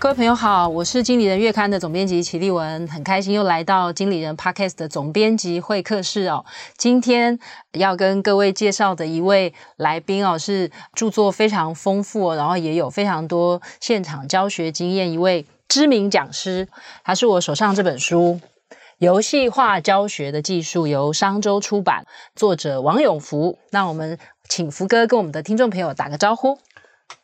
各位朋友好，我是经理人月刊的总编辑齐立文，很开心又来到经理人 Podcast 的总编辑会客室哦。今天要跟各位介绍的一位来宾哦，是著作非常丰富，然后也有非常多现场教学经验一位知名讲师，他是我手上这本书《游戏化教学的技术》，由商周出版，作者王永福。那我们请福哥跟我们的听众朋友打个招呼。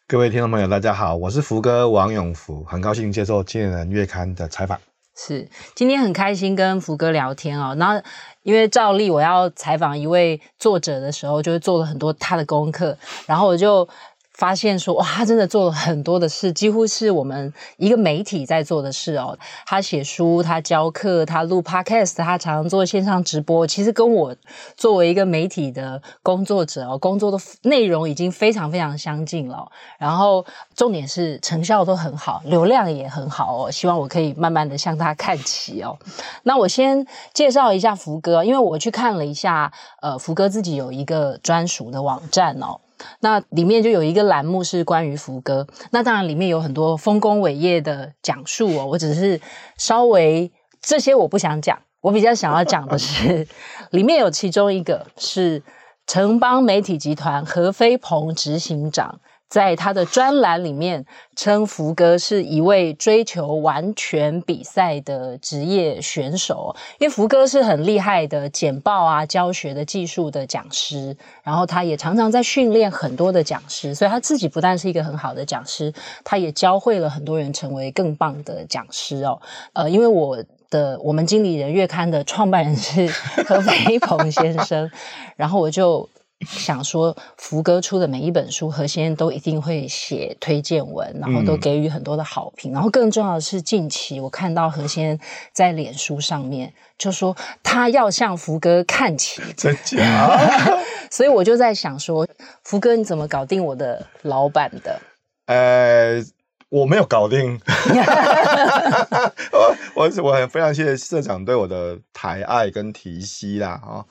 各位听众朋友，大家好，我是福哥王永福，很高兴接受《金人月刊》的采访。是，今天很开心跟福哥聊天哦。然后因为照例我要采访一位作者的时候，就会做了很多他的功课，然后我就。发现说哇，他真的做了很多的事，几乎是我们一个媒体在做的事哦。他写书，他教课，他录 podcast，他常常做线上直播。其实跟我作为一个媒体的工作者哦，工作的内容已经非常非常相近了。然后重点是成效都很好，流量也很好哦。希望我可以慢慢的向他看齐哦。那我先介绍一下福哥，因为我去看了一下，呃，福哥自己有一个专属的网站哦。那里面就有一个栏目是关于福哥，那当然里面有很多丰功伟业的讲述哦。我只是稍微这些我不想讲，我比较想要讲的 是，里面有其中一个是城邦媒体集团何飞鹏执行长。在他的专栏里面，称福哥是一位追求完全比赛的职业选手，因为福哥是很厉害的简报啊、教学的技术的讲师，然后他也常常在训练很多的讲师，所以他自己不但是一个很好的讲师，他也教会了很多人成为更棒的讲师哦。呃，因为我的我们经理人月刊的创办人是 何飞鹏先生，然后我就。想说福哥出的每一本书，何先生都一定会写推荐文，然后都给予很多的好评。嗯、然后更重要的是，近期我看到何先生在脸书上面就说他要向福哥看齐，真假？所以我就在想说，福哥你怎么搞定我的老板的？呃，我没有搞定。我我我很非常谢谢社长对我的抬爱跟提携啦，啊。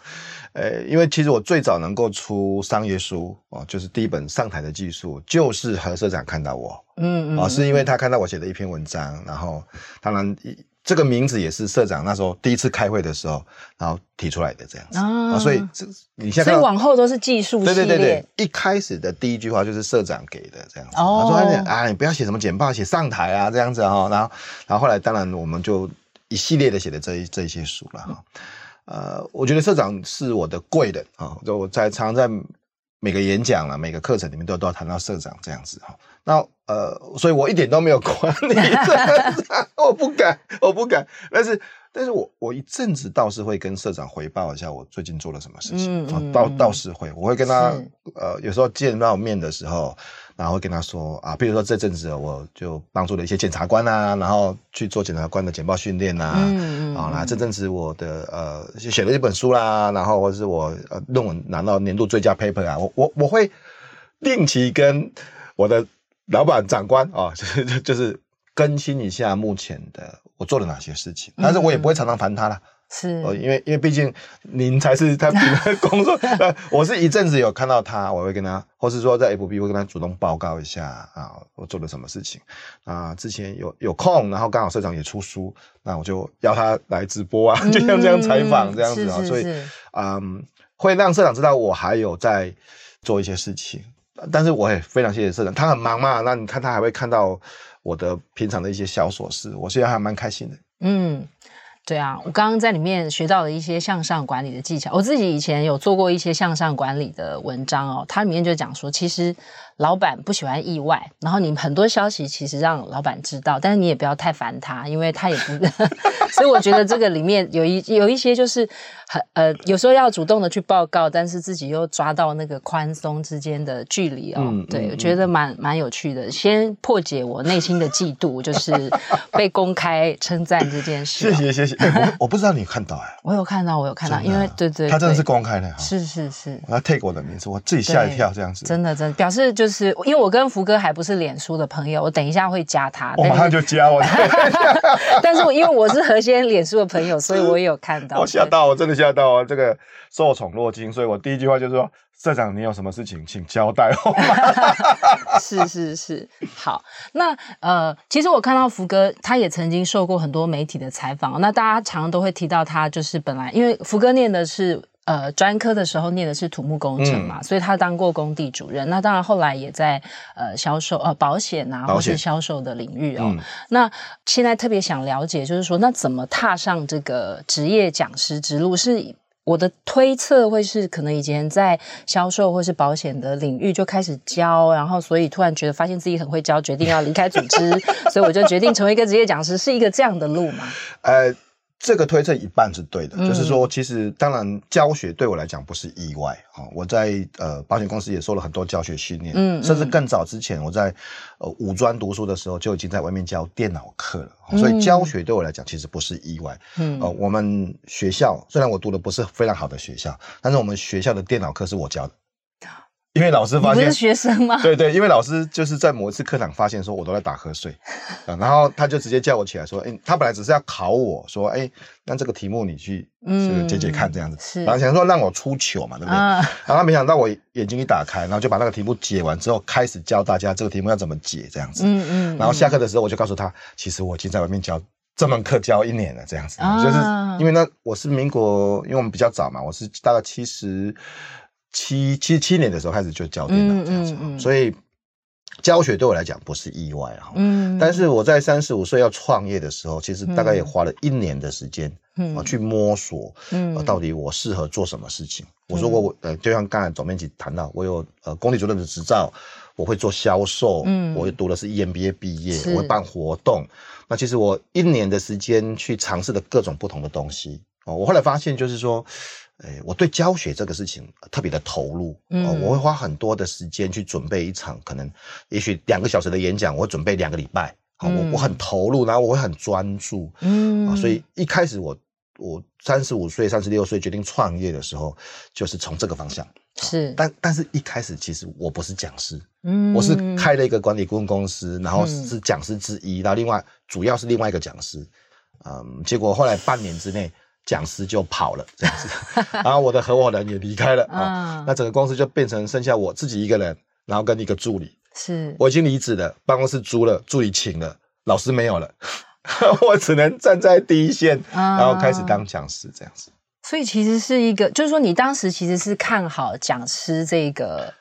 呃，因为其实我最早能够出商业书哦，就是第一本上台的技术，就是何社长看到我，嗯嗯，哦，是因为他看到我写的一篇文章，然后当然这个名字也是社长那时候第一次开会的时候，然后提出来的这样子。啊，所以这你现在所以往后都是技术系列，对对对对，一开始的第一句话就是社长给的这样子，哦，他说啊，你不要写什么简报，写上台啊这样子哈，然后然后后来当然我们就一系列的写的这一这一些书了哈。呃，我觉得社长是我的贵人啊，就我在常常在每个演讲啊、每个课程里面都都要谈到社长这样子哈。那呃，所以我一点都没有管你，我不敢，我不敢。但是，但是我我一阵子倒是会跟社长回报一下我最近做了什么事情，嗯、倒倒是会，我会跟他呃，有时候见到面的时候。然后会跟他说啊，比如说这阵子我就帮助了一些检察官啊，然后去做检察官的简报训练啊，嗯嗯，啊，那这阵子我的呃写了一本书啦，然后或者是我呃论文拿到年度最佳 paper 啊，我我我会定期跟我的老板长官啊，就是就是更新一下目前的我做了哪些事情，但是我也不会常常烦他了。是，因为因为毕竟您才是他平常工作，我是一阵子有看到他，我会跟他，或是说在 FB 会跟他主动报告一下啊，我做了什么事情。啊，之前有有空，然后刚好社长也出书，那我就邀他来直播啊，就像这样采访这样子啊，所以嗯，会让社长知道我还有在做一些事情，但是我也非常谢谢社长，他很忙嘛，那你看他还会看到我的平常的一些小琐事，我现在还蛮开心的，嗯。对啊，我刚刚在里面学到了一些向上管理的技巧。我自己以前有做过一些向上管理的文章哦，它里面就讲说，其实老板不喜欢意外，然后你很多消息其实让老板知道，但是你也不要太烦他，因为他也不。所以我觉得这个里面有一有一些就是。很呃，有时候要主动的去报告，但是自己又抓到那个宽松之间的距离哦。嗯、对，嗯、我觉得蛮蛮有趣的。先破解我内心的嫉妒，就是被公开称赞这件事、哦。谢谢谢谢、欸，我我不知道你看到哎，我有看到，我有看到，的因为对，对对，他真的是公开的，是是是，我要 take 我的名字，我自己吓一跳这样子。真的真的，表示就就是因为我跟福哥还不是脸书的朋友，我等一下会加他。我马上就加我。但是我因为我是何先脸书的朋友，所以我也有看到。我吓到，我真的吓到啊！这个受宠若惊，所以我第一句话就是说。社长，你有什么事情，请交代我。是是是，好。那呃，其实我看到福哥，他也曾经受过很多媒体的采访。那大家常常都会提到他，就是本来因为福哥念的是呃专科的时候念的是土木工程嘛，嗯、所以他当过工地主任。那当然后来也在呃销售呃保险啊，或是销售的领域哦。嗯、那现在特别想了解，就是说，那怎么踏上这个职业讲师之路是？我的推测会是，可能以前在销售或是保险的领域就开始教，然后所以突然觉得发现自己很会教，决定要离开组织，所以我就决定成为一个职业讲师，是一个这样的路吗？呃。这个推测一半是对的，嗯、就是说，其实当然教学对我来讲不是意外啊。我在呃保险公司也受了很多教学训练，嗯，甚至更早之前我在呃五专读书的时候就已经在外面教电脑课了，所以教学对我来讲其实不是意外。嗯，呃，我们学校虽然我读的不是非常好的学校，但是我们学校的电脑课是我教的。因为老师发现，你不是学生吗？对对，因为老师就是在某一次课堂发现说，我都在打瞌睡，然后他就直接叫我起来说，哎，他本来只是要考我说，哎，那这个题目你去嗯解解看这样子，是，然后想说让我出糗嘛，对不对？然后他没想到我眼睛一打开，然后就把那个题目解完之后，开始教大家这个题目要怎么解这样子，嗯嗯，然后下课的时候我就告诉他，其实我已经在外面教这门课教一年了这样子，就是因为呢，我是民国，因为我们比较早嘛，我是大概七十。七七七年的时候开始就教电脑这样子，嗯嗯嗯、所以教学对我来讲不是意外哈。嗯，但是我在三十五岁要创业的时候，其实大概也花了一年的时间，嗯，去摸索，嗯，到底我适合做什么事情。嗯、我说过我呃，就像刚才总编辑谈到，我有呃工地主任的执照，我会做销售，嗯，我也读的是 EMBA 毕业，我会办活动。那其实我一年的时间去尝试了各种不同的东西哦。我后来发现就是说。哎，我对教学这个事情特别的投入，嗯、哦，我会花很多的时间去准备一场可能也许两个小时的演讲，我会准备两个礼拜，好、嗯哦，我我很投入，然后我会很专注，嗯、哦，所以一开始我我三十五岁、三十六岁决定创业的时候，就是从这个方向，是，但但是一开始其实我不是讲师，嗯，我是开了一个管理顾问公司，然后是讲师之一，然后另外主要是另外一个讲师，嗯，结果后来半年之内。讲师就跑了，这样子，然后我的合伙人也离开了啊，那整个公司就变成剩下我自己一个人，然后跟一个助理。是，我已经离职了，办公室租了，助理请了，老师没有了，我只能站在第一线，然后开始当讲师这样子。所以其实是一个，就是说你当时其实是看好讲师这个。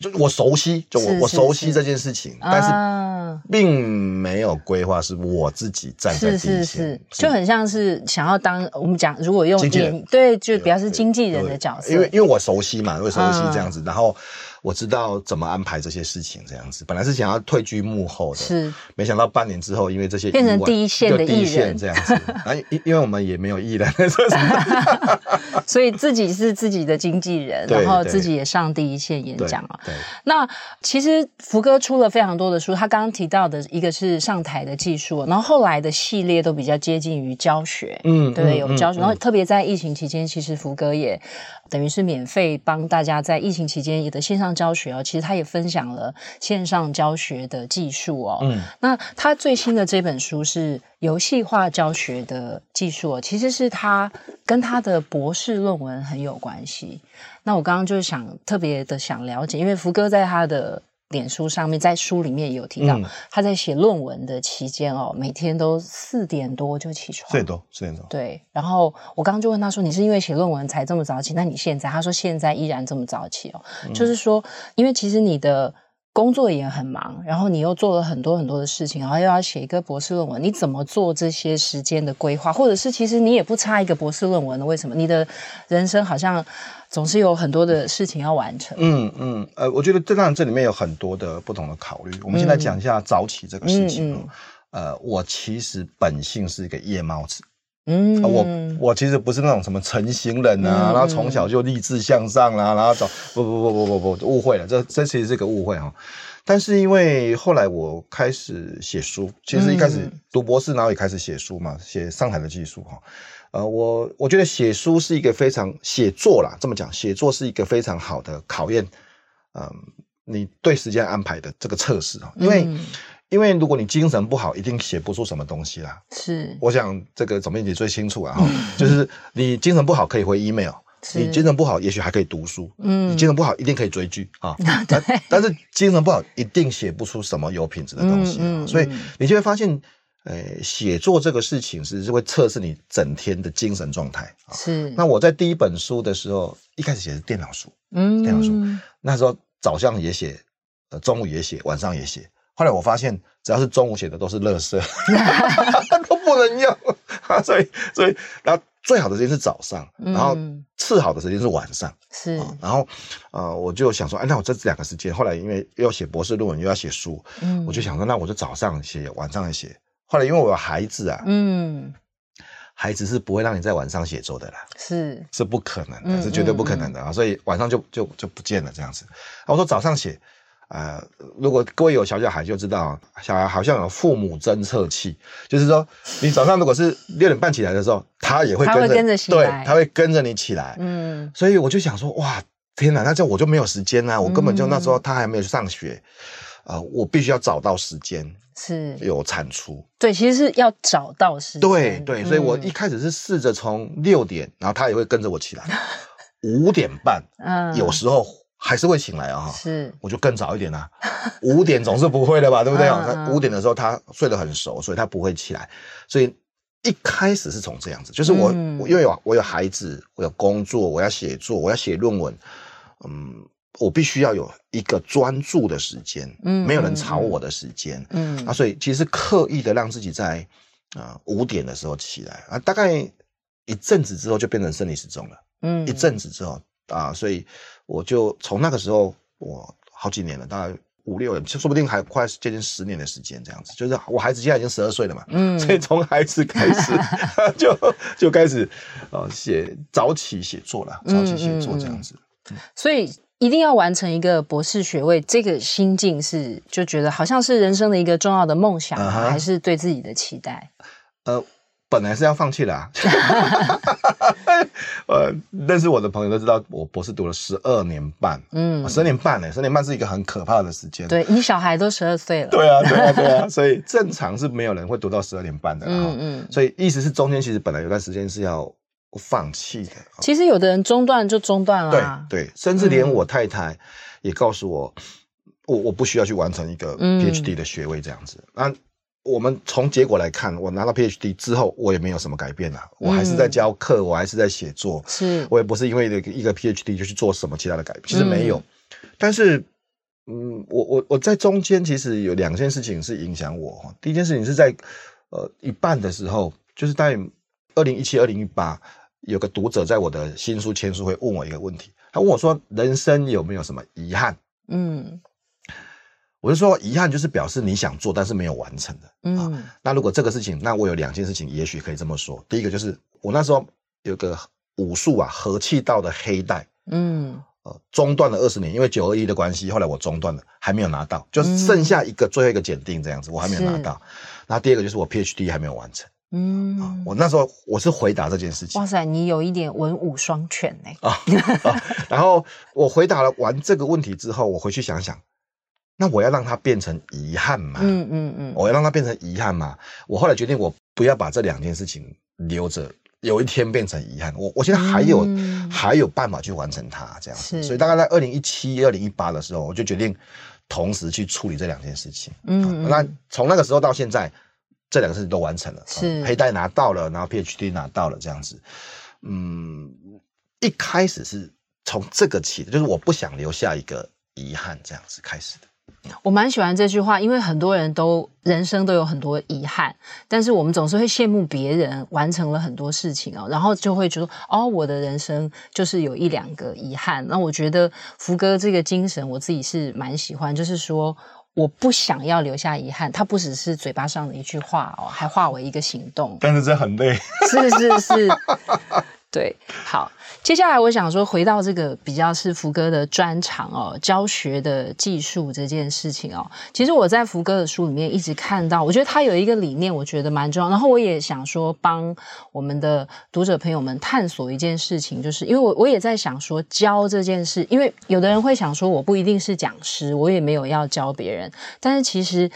就我熟悉，就我是是是。我熟悉这件事情，啊、但是并没有规划是我自己站在第一线，是。是。是，就很像是想要当我们讲，如果用演对，就比较是经纪人的角色，因为因为我熟悉嘛，因为熟悉这样子，啊、然后。我知道怎么安排这些事情，这样子。本来是想要退居幕后的，是。没想到半年之后，因为这些变成第一线的艺人。这样子，啊，因因为我们也没有艺人，所以自己是自己的经纪人，然后自己也上第一线演讲啊。对，那其实福哥出了非常多的书，他刚刚提到的一个是上台的技术，然后后来的系列都比较接近于教学，嗯，对，有教学，然后特别在疫情期间，其实福哥也等于是免费帮大家在疫情期间有的线上。教学哦，其实他也分享了线上教学的技术哦。嗯，那他最新的这本书是游戏化教学的技术哦，其实是他跟他的博士论文很有关系。那我刚刚就是想特别的想了解，因为福哥在他的。脸书上面，在书里面也有提到，嗯、他在写论文的期间哦，每天都四点多就起床，四点多，四点多。对，然后我刚刚就问他说：“你是因为写论文才这么早起？那你现在？”他说：“现在依然这么早起哦，嗯、就是说，因为其实你的工作也很忙，然后你又做了很多很多的事情，然后又要写一个博士论文，你怎么做这些时间的规划？或者是其实你也不差一个博士论文的？为什么你的人生好像？”总是有很多的事情要完成。嗯嗯，呃，我觉得这当然这里面有很多的不同的考虑。我们先来讲一下早起这个事情。嗯嗯、呃，我其实本性是一个夜猫子。嗯，呃、我我其实不是那种什么成型人啊，嗯、然后从小就立志向上啦、啊，然后走不不不不不不误会了，这这其实是个误会哈、哦。但是因为后来我开始写书，其实一开始读博士，然后也开始写书嘛，写上海的技术哈。呃，我我觉得写书是一个非常写作啦，这么讲，写作是一个非常好的考验，嗯、呃，你对时间安排的这个测试啊，因为、嗯、因为如果你精神不好，一定写不出什么东西啦。是，我想这个总编辑最清楚啊，就是你精神不好可以回 email，你精神不好也许还可以读书，嗯，你精神不好一定可以追剧啊，但但是精神不好一定写不出什么有品质的东西，嗯嗯、所以你就会发现。诶，写作这个事情是是会测试你整天的精神状态啊。是。那我在第一本书的时候，一开始写的是电脑书，嗯，电脑书。那时候早上也写，呃，中午也写，晚上也写。后来我发现，只要是中午写的都是垃圾，都不能用。所以，所以，然后最好的时间是早上，然后次好的时间是晚上。是。然后，呃，我就想说，哎，那我这两个时间，后来因为又要写博士论文，又要写书，嗯，我就想说，那我就早上写，晚上写。后来因为我有孩子啊，嗯，孩子是不会让你在晚上写作的啦，是是不可能的，是绝对不可能的啊，所以晚上就就就不见了这样子。我说早上写，呃，如果各位有小小孩就知道，小孩好像有父母侦测器，就是说你早上如果是六点半起来的时候，他也会跟着，跟着起来，对，他会跟着你起来，嗯，所以我就想说，哇，天哪，那这样我就没有时间啊，我根本就那时候他还没有上学。呃，我必须要找到时间是。有产出，对，其实是要找到时间，对对，所以我一开始是试着从六点，然后他也会跟着我起来，五点半，嗯，有时候还是会醒来啊，是，我就更早一点啦，五点总是不会的吧，对不对？五点的时候他睡得很熟，所以他不会起来，所以一开始是从这样子，就是我我因为有我有孩子，我有工作，我要写作，我要写论文，嗯。我必须要有一个专注的时间，嗯，没有人吵我的时间，嗯，啊，所以其实刻意的让自己在啊五点的时候起来啊，大概一阵子之后就变成生理时钟了，嗯，一阵子之后啊，所以我就从那个时候，我好几年了，大概五六年，说不定还快接近十年的时间这样子，就是我孩子现在已经十二岁了嘛，嗯，所以从孩子开始 就就开始呃写早起写作了，早起写作这样子，嗯，所以。一定要完成一个博士学位，这个心境是就觉得好像是人生的一个重要的梦想，uh. 还是对自己的期待？呃，本来是要放弃的啊。呃，认识我的朋友都知道，我博士读了十二年半，嗯，十二年半呢，十二年半是一个很可怕的时间。对，你小孩都十二岁了。对啊，对啊，对啊，所以正常是没有人会读到十二年半的。嗯嗯，所以意思是中间其实本来有段时间是要。放弃的。其实有的人中断就中断了。对对，甚至连我太太也告诉我，嗯、我我不需要去完成一个 PhD 的学位这样子。那、嗯、我们从结果来看，我拿到 PhD 之后，我也没有什么改变啊，我还是在教课，嗯、我还是在写作，是我也不是因为一个 PhD 就去做什么其他的改变，其实没有。嗯、但是，嗯，我我我在中间其实有两件事情是影响我。第一件事情是在呃一半的时候，就是在二零一七、二零一八。有个读者在我的新书签书会问我一个问题，他问我说：“人生有没有什么遗憾？”嗯，我就说遗憾就是表示你想做但是没有完成的。嗯、啊，那如果这个事情，那我有两件事情，也许可以这么说。第一个就是我那时候有个武术啊和气道的黑带，嗯，呃，中断了二十年，因为九二一的关系，后来我中断了，还没有拿到，就剩下一个最后一个检定这样子，我还没有拿到。那第二个就是我 PhD 还没有完成。嗯，我那时候我是回答这件事情。哇塞，你有一点文武双全呢。啊，然后我回答了完这个问题之后，我回去想想，那我要让它变成遗憾嘛？嗯嗯嗯，我要让它变成遗憾嘛？我后来决定，我不要把这两件事情留着，有一天变成遗憾。我我现在还有、嗯、还有办法去完成它，这样子。是所以大概在二零一七、二零一八的时候，我就决定同时去处理这两件事情。嗯，嗯，那从那个时候到现在。这两个事情都完成了，是黑带拿到了，然后 PhD 拿到了，这样子，嗯，一开始是从这个起的，就是我不想留下一个遗憾，这样子开始的。我蛮喜欢这句话，因为很多人都人生都有很多遗憾，但是我们总是会羡慕别人完成了很多事情哦，然后就会觉得哦，我的人生就是有一两个遗憾。那我觉得福哥这个精神，我自己是蛮喜欢，就是说。我不想要留下遗憾，它不只是嘴巴上的一句话哦，还化为一个行动。但是这很累。是是是，对，好，接下来我想说，回到这个比较是福哥的专长哦，教学的技术这件事情哦，其实我在福哥的书里面一直看到，我觉得他有一个理念，我觉得蛮重要。然后我也想说，帮我们的读者朋友们探索一件事情，就是因为我我也在想说，教这件事，因为有的人会想说，我不一定是讲师，我也没有要教别人，但是其实。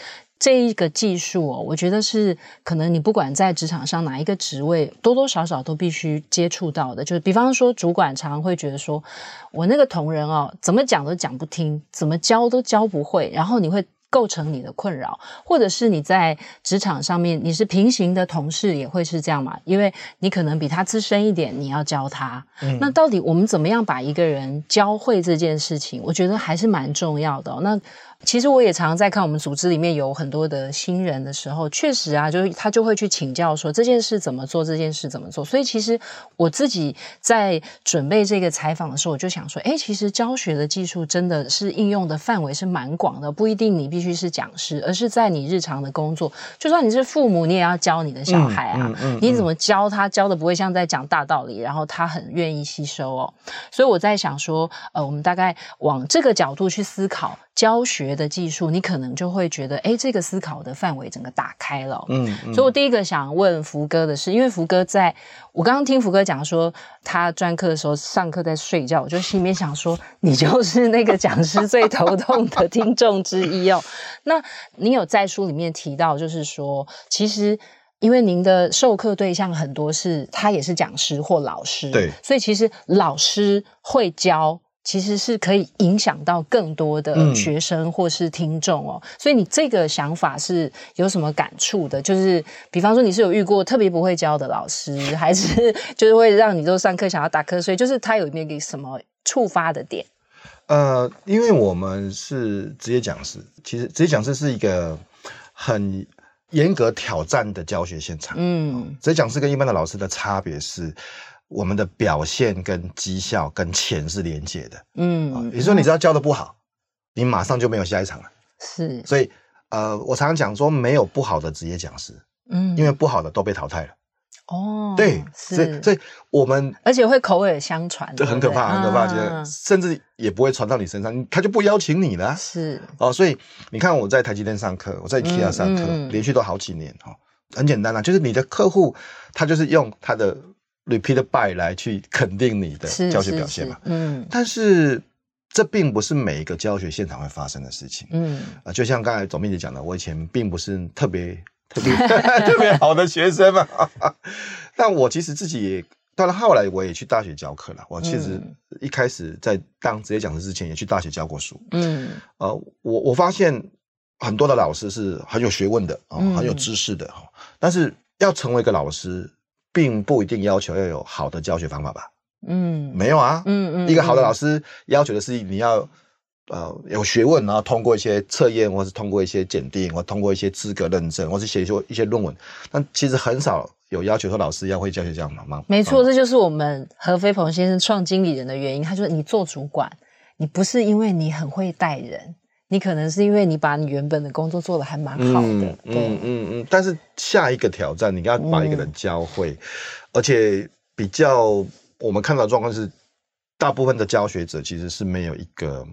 这一个技术哦，我觉得是可能你不管在职场上哪一个职位，多多少少都必须接触到的。就是比方说，主管常常会觉得说，我那个同仁哦，怎么讲都讲不听，怎么教都教不会，然后你会构成你的困扰，或者是你在职场上面你是平行的同事也会是这样嘛？因为你可能比他资深一点，你要教他。嗯。那到底我们怎么样把一个人教会这件事情？我觉得还是蛮重要的哦。那。其实我也常常在看我们组织里面有很多的新人的时候，确实啊，就是他就会去请教说这件事怎么做，这件事怎么做。所以其实我自己在准备这个采访的时候，我就想说，哎，其实教学的技术真的是应用的范围是蛮广的，不一定你必须是讲师，而是在你日常的工作，就算你是父母，你也要教你的小孩啊，嗯嗯嗯、你怎么教他，教的不会像在讲大道理，然后他很愿意吸收哦。所以我在想说，呃，我们大概往这个角度去思考。教学的技术，你可能就会觉得，哎，这个思考的范围整个打开了。嗯，嗯，所以我第一个想问福哥的是，因为福哥在我刚刚听福哥讲说，他专科的时候上课在睡觉，我就心里面想说，你就是那个讲师最头痛的听众之一哦。那你有在书里面提到，就是说，其实因为您的授课对象很多是他也是讲师或老师，对，所以其实老师会教。其实是可以影响到更多的学生或是听众哦，嗯、所以你这个想法是有什么感触的？就是比方说你是有遇过特别不会教的老师，还是 就是会让你都上课想要打瞌睡？就是他有那个什么触发的点？呃，因为我们是职业讲师，其实职业讲师是一个很严格挑战的教学现场。嗯，职业讲师跟一般的老师的差别是。我们的表现跟绩效跟钱是连接的，嗯，比如说你知道教的不好，你马上就没有下一场了，是，所以呃，我常常讲说没有不好的职业讲师，嗯，因为不好的都被淘汰了，哦，对，是，所以所以我们而且会口耳相传，这很可怕，很可怕，其实甚至也不会传到你身上，他就不邀请你了，是，哦，所以你看我在台积电上课，我在 IKEA 上课，连续都好几年，哈，很简单啊，就是你的客户他就是用他的。Repeat by 来去肯定你的教学表现嘛？嗯，但是这并不是每一个教学现场会发生的事情。嗯，啊，就像刚才总编辑讲的，我以前并不是特别特别 特别好的学生嘛。但我其实自己也，当然后来我也去大学教课了。我其实一开始在当职业讲师之前，也去大学教过书。嗯，呃，我我发现很多的老师是很有学问的啊，很有知识的哈。但是要成为一个老师。并不一定要求要有好的教学方法吧？嗯，没有啊。嗯嗯，一个好的老师要求的是你要呃有学问，然后通过一些测验，或是通过一些检定，或通过一些资格认证，或是写出一些论文。但其实很少有要求说老师要会教学这样的吗？没错，这就是我们何飞鹏先生创经理人的原因。他说：“你做主管，你不是因为你很会带人。”你可能是因为你把你原本的工作做的还蛮好的，嗯、对，嗯嗯嗯。但是下一个挑战，你要把一个人教会，嗯、而且比较我们看到的状况是，大部分的教学者其实是没有一个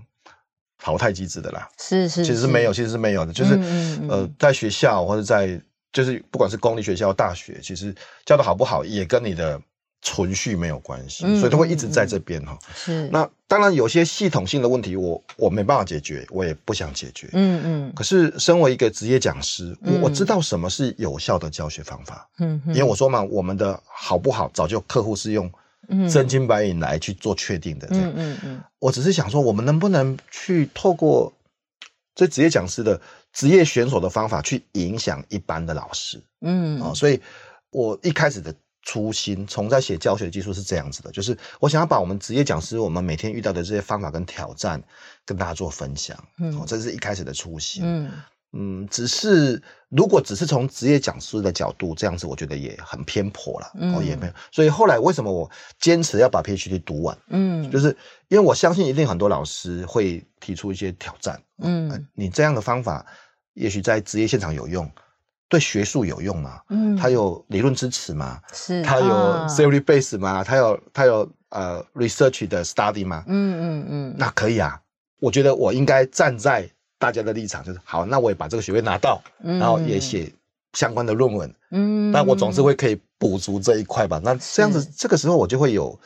淘汰机制的啦，是是，其实是没有，其实是没有的，就是嗯嗯呃，在学校或者在就是不管是公立学校、大学，其实教的好不好也跟你的。存续没有关系，嗯、所以他会一直在这边哈。是，那当然有些系统性的问题我，我我没办法解决，我也不想解决。嗯嗯。可是身为一个职业讲师，我、嗯、我知道什么是有效的教学方法。嗯嗯。因为我说嘛，我们的好不好，早就客户是用真金白银来去做确定的。嗯嗯嗯。我只是想说，我们能不能去透过这职业讲师的职业选手的方法，去影响一般的老师？嗯。啊，所以我一开始的。初心从在写教学技术是这样子的，就是我想要把我们职业讲师我们每天遇到的这些方法跟挑战跟大家做分享，嗯，这是一开始的初心，嗯。嗯，只是如果只是从职业讲师的角度这样子，我觉得也很偏颇了，哦，也没有，所以后来为什么我坚持要把 PhD 读完，嗯，就是因为我相信一定很多老师会提出一些挑战，嗯，你这样的方法也许在职业现场有用。对学术有用吗？嗯，它有理论支持吗？是，它有 theory base 吗？它有它有呃 research 的 study 吗？嗯嗯嗯，那可以啊。我觉得我应该站在大家的立场，就是好，那我也把这个学位拿到，嗯、然后也写相关的论文。嗯，那我总是会可以补足这一块吧。那这样子，这个时候我就会有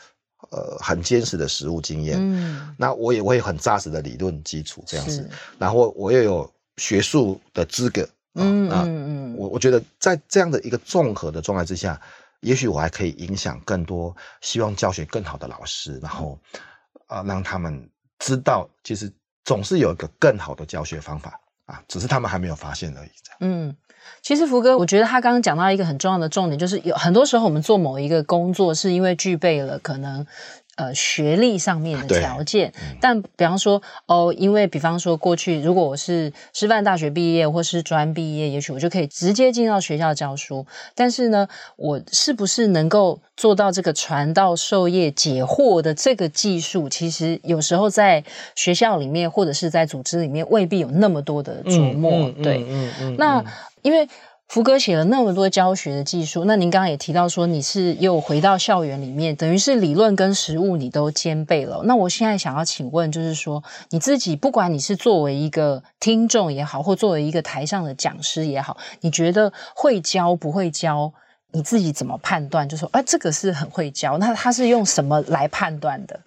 呃很坚实的实务经验。嗯，那我也会很扎实的理论基础，这样子，然后我也有学术的资格。嗯嗯嗯，我我觉得在这样的一个综合的状态之下，也许我还可以影响更多希望教学更好的老师，然后啊、呃、让他们知道，其实总是有一个更好的教学方法啊，只是他们还没有发现而已。这样。嗯，其实福哥，我觉得他刚刚讲到一个很重要的重点，就是有很多时候我们做某一个工作，是因为具备了可能。呃，学历上面的条件，嗯、但比方说，哦，因为比方说，过去如果我是师范大学毕业或是专毕业，也许我就可以直接进到学校教书。但是呢，我是不是能够做到这个传道授业解惑的这个技术？其实有时候在学校里面或者是在组织里面，未必有那么多的琢磨。嗯嗯、对，嗯嗯，嗯那因为。福哥写了那么多教学的技术，那您刚刚也提到说你是又回到校园里面，等于是理论跟实务你都兼备了。那我现在想要请问，就是说你自己，不管你是作为一个听众也好，或作为一个台上的讲师也好，你觉得会教不会教，你自己怎么判断？就说，哎，这个是很会教，那他是用什么来判断的？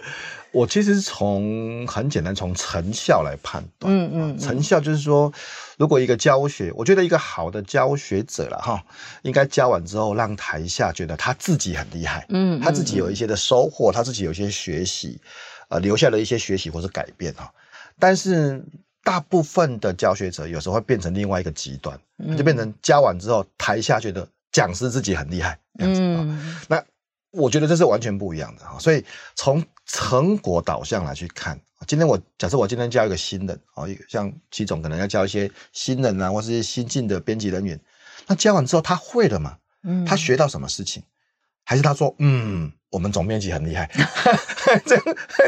我其实从很简单，从成效来判断。嗯嗯，嗯，成效就是说，如果一个教学，我觉得一个好的教学者了哈，应该教完之后，让台下觉得他自己很厉害。嗯，他自己有一些的收获，他自己有一些学习，呃，留下了一些学习或者改变哈。但是大部分的教学者有时候会变成另外一个极端，就变成教完之后，台下觉得讲师自己很厉害这样子啊。那我觉得这是完全不一样的哈。所以从成果导向来去看，今天我假设我今天教一个新人，哦，像齐总可能要教一些新人啊，或是一些新进的编辑人员，那教完之后他会了吗？嗯，他学到什么事情？还是他说，嗯，我们总面积很厉害，这样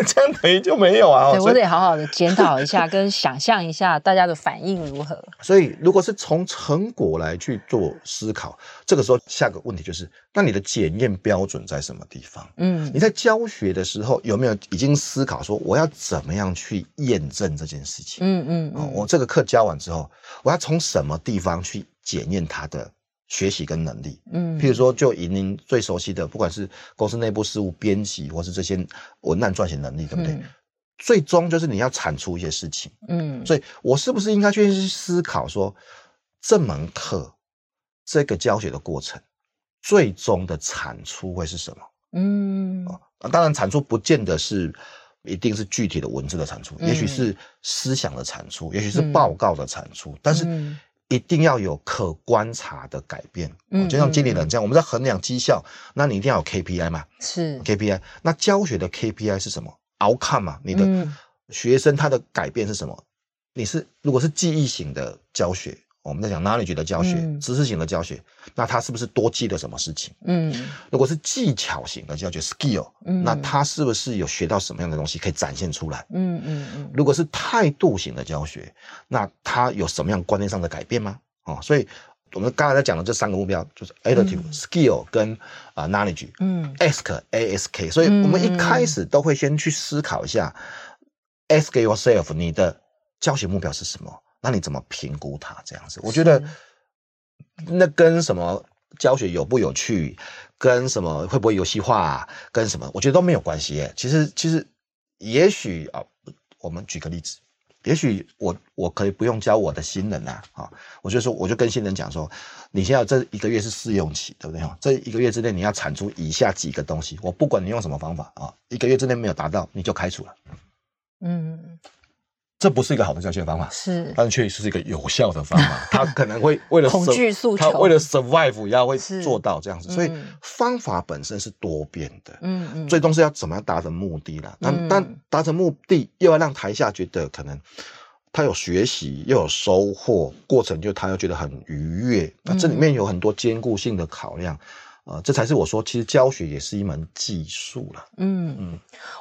这样等于就没有啊。对，我得好好的检讨一下，跟想象一下大家的反应如何。所以，如果是从成果来去做思考，这个时候下个问题就是，那你的检验标准在什么地方？嗯，你在教学的时候有没有已经思考说，我要怎么样去验证这件事情？嗯嗯，嗯，我这个课教完之后，我要从什么地方去检验它的？学习跟能力，嗯，譬如说，就以您最熟悉的，不管是公司内部事务编辑，或是这些文案撰写能力，对不对？嗯、最终就是你要产出一些事情，嗯，所以我是不是应该去思考说，这门课这个教学的过程，最终的产出会是什么？嗯，啊，当然产出不见得是一定是具体的文字的产出，嗯、也许是思想的产出，也许是报告的产出，嗯、但是。嗯一定要有可观察的改变，嗯，就像经理人这样，嗯、我们在衡量绩效，那你一定要有 KPI 嘛，是 KPI。那教学的 KPI 是什么？outcome 嘛，你的学生他的改变是什么？嗯、你是如果是记忆型的教学。我们在讲 knowledge 的教学，嗯、知识型的教学，那他是不是多记了什么事情？嗯，如果是技巧型的教学 skill，嗯，那他是不是有学到什么样的东西可以展现出来？嗯嗯嗯。如果是态度型的教学，那他有什么样观念上的改变吗？哦，所以我们刚才在讲的这三个目标就是 attitude、嗯、skill 跟啊 knowledge，嗯，ask ask，所以我们一开始都会先去思考一下、嗯、ask yourself，你的教学目标是什么？那你怎么评估它这样子？我觉得那跟什么教学有不有趣，跟什么会不会游戏化，跟什么我觉得都没有关系耶。其实，其实也许啊，我们举个例子，也许我我可以不用教我的新人呐啊，我就说我就跟新人讲说，你现在这一个月是试用期，对不对？这一个月之内你要产出以下几个东西，我不管你用什么方法啊，一个月之内没有达到，你就开除了。嗯。这不是一个好的教学方法，是，但确实是一个有效的方法。他可能会为了恐惧诉求，他为了 survive 要会做到这样子，所以方法本身是多变的。嗯嗯，最终是要怎么样达成目的啦？但但达成目的又要让台下觉得可能他有学习又有收获，过程就他又觉得很愉悦。那这里面有很多兼顾性的考量，呃，这才是我说其实教学也是一门技术了。嗯嗯，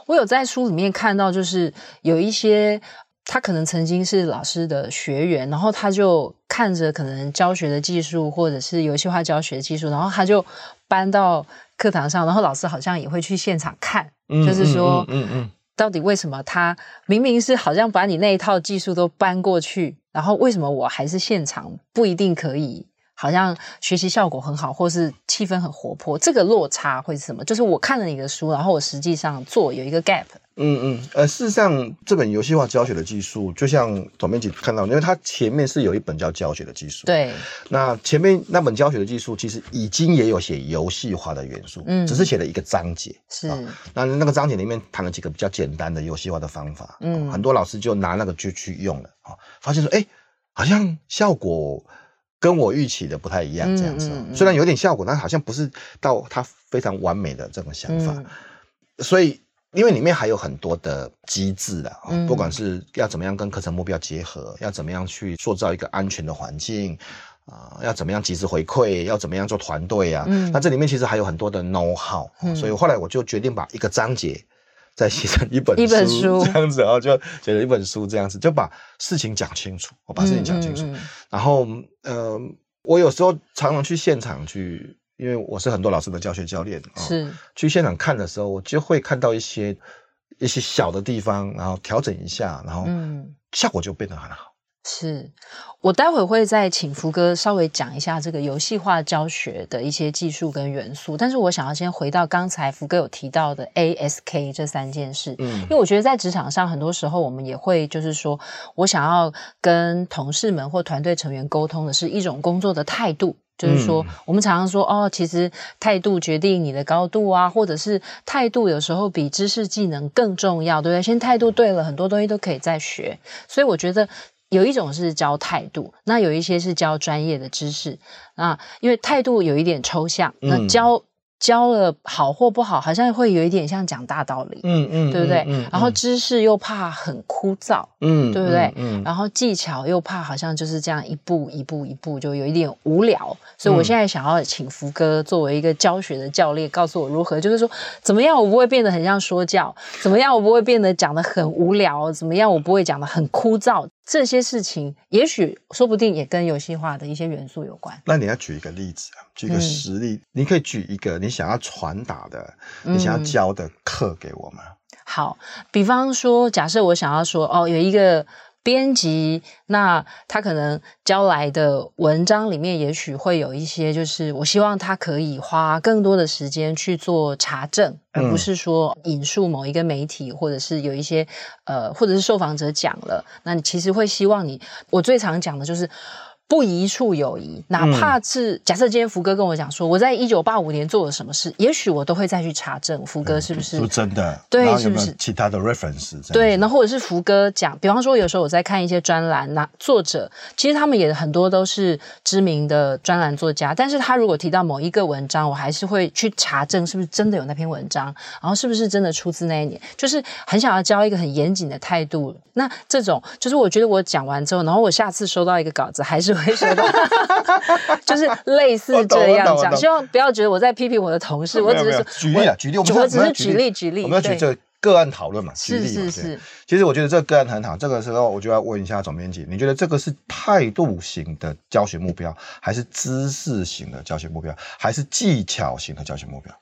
我有在书里面看到，就是有一些。他可能曾经是老师的学员，然后他就看着可能教学的技术或者是游戏化教学的技术，然后他就搬到课堂上，然后老师好像也会去现场看，嗯、就是说，嗯嗯，嗯嗯到底为什么他明明是好像把你那一套技术都搬过去，然后为什么我还是现场不一定可以？好像学习效果很好，或是气氛很活泼，这个落差会是什么？就是我看了你的书，然后我实际上做有一个 gap。嗯嗯，呃，事实上，这本游戏化教学的技术，就像总编辑看到，因为它前面是有一本叫教学的技术。对。那前面那本教学的技术，其实已经也有写游戏化的元素，嗯，只是写了一个章节。是。那那个章节里面谈了几个比较简单的游戏化的方法，嗯，很多老师就拿那个就去用了，啊，发现说，哎，好像效果。跟我预期的不太一样，这样子，嗯嗯嗯、虽然有点效果，但好像不是到它非常完美的这种想法。嗯、所以，因为里面还有很多的机制的，嗯、不管是要怎么样跟课程目标结合，要怎么样去塑造一个安全的环境啊、呃，要怎么样及时回馈，要怎么样做团队啊，嗯、那这里面其实还有很多的 know how、嗯。所以后来我就决定把一个章节。再写成一本书，一本书。这样子，然后就写了一本书，这样子就把事情讲清楚。我把事情讲清楚，嗯嗯。嗯、然后，呃，我有时候常常去现场去，因为我是很多老师的教学教练，是、哦、去现场看的时候，我就会看到一些一些小的地方，然后调整一下，然后效果就变得很好。是我待会会再请福哥稍微讲一下这个游戏化教学的一些技术跟元素，但是我想要先回到刚才福哥有提到的 ASK 这三件事，嗯，因为我觉得在职场上很多时候我们也会就是说我想要跟同事们或团队成员沟通的是一种工作的态度，就是说我们常常说哦，其实态度决定你的高度啊，或者是态度有时候比知识技能更重要，对不对？先态度对了，很多东西都可以再学，所以我觉得。有一种是教态度，那有一些是教专业的知识。啊因为态度有一点抽象，那教。教了好或不好，好像会有一点像讲大道理，嗯嗯，嗯对不对？嗯嗯、然后知识又怕很枯燥，嗯，对不对？嗯，嗯然后技巧又怕好像就是这样一步一步一步就有一点无聊，所以我现在想要请福哥作为一个教学的教练，告诉我如何，就是说怎么样我不会变得很像说教，怎么样我不会变得讲得很无聊，怎么样我不会讲得很枯燥，这些事情也许说不定也跟游戏化的一些元素有关。那你要举一个例子啊，举一个实例，嗯、你可以举一个你。想要传达的，你想要教的课给我们。嗯、好，比方说，假设我想要说，哦，有一个编辑，那他可能交来的文章里面，也许会有一些，就是我希望他可以花更多的时间去做查证，而不是说引述某一个媒体，或者是有一些呃，或者是受访者讲了，那你其实会希望你，我最常讲的就是。不一处有疑，哪怕是、嗯、假设今天福哥跟我讲说，我在一九八五年做了什么事，也许我都会再去查证福哥是不是、嗯、是真的，对，是不是其他的 reference？对，那或者是福哥讲，比方说有时候我在看一些专栏，那作者其实他们也很多都是知名的专栏作家，但是他如果提到某一个文章，我还是会去查证是不是真的有那篇文章，然后是不是真的出自那一年，就是很想要教一个很严谨的态度。那这种就是我觉得我讲完之后，然后我下次收到一个稿子还是。会说的，就是类似这样讲，希望不要觉得我在批评我的同事，我只是举例啊，举例，我们只是举例举例，我们要举这个个案讨论嘛，举例嘛，是是是。其实我觉得这个个案很好，这个时候我就要问一下总编辑，你觉得这个是态度型的教学目标，还是知识型的教学目标，还是技巧型的教学目标？